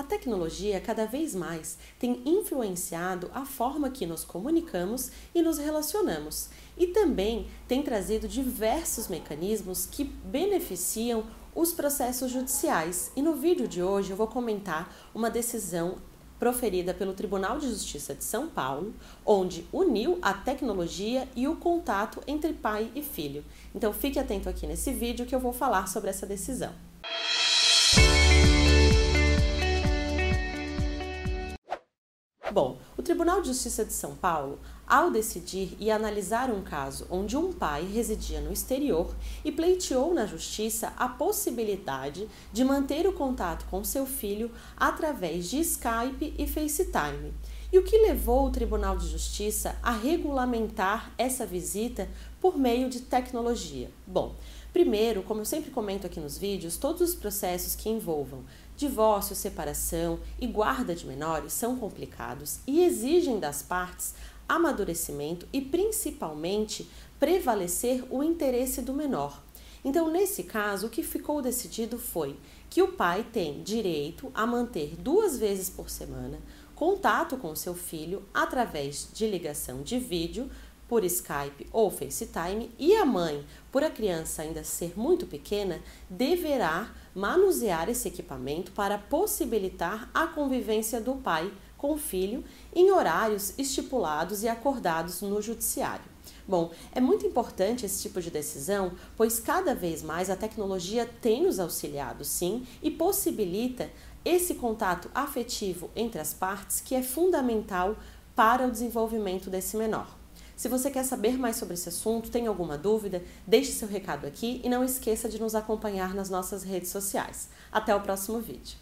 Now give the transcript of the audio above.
A tecnologia cada vez mais tem influenciado a forma que nos comunicamos e nos relacionamos, e também tem trazido diversos mecanismos que beneficiam os processos judiciais. E no vídeo de hoje eu vou comentar uma decisão proferida pelo Tribunal de Justiça de São Paulo, onde uniu a tecnologia e o contato entre pai e filho. Então fique atento aqui nesse vídeo que eu vou falar sobre essa decisão. Bom, o Tribunal de Justiça de São Paulo, ao decidir e analisar um caso onde um pai residia no exterior e pleiteou na Justiça a possibilidade de manter o contato com seu filho através de Skype e FaceTime. E o que levou o Tribunal de Justiça a regulamentar essa visita por meio de tecnologia? Bom, Primeiro, como eu sempre comento aqui nos vídeos, todos os processos que envolvam divórcio, separação e guarda de menores são complicados e exigem das partes amadurecimento e principalmente prevalecer o interesse do menor. Então, nesse caso, o que ficou decidido foi que o pai tem direito a manter duas vezes por semana contato com seu filho através de ligação de vídeo por Skype ou FaceTime e a mãe, por a criança ainda ser muito pequena, deverá manusear esse equipamento para possibilitar a convivência do pai com o filho em horários estipulados e acordados no judiciário. Bom, é muito importante esse tipo de decisão, pois cada vez mais a tecnologia tem nos auxiliado, sim, e possibilita esse contato afetivo entre as partes que é fundamental para o desenvolvimento desse menor. Se você quer saber mais sobre esse assunto, tem alguma dúvida, deixe seu recado aqui e não esqueça de nos acompanhar nas nossas redes sociais. Até o próximo vídeo.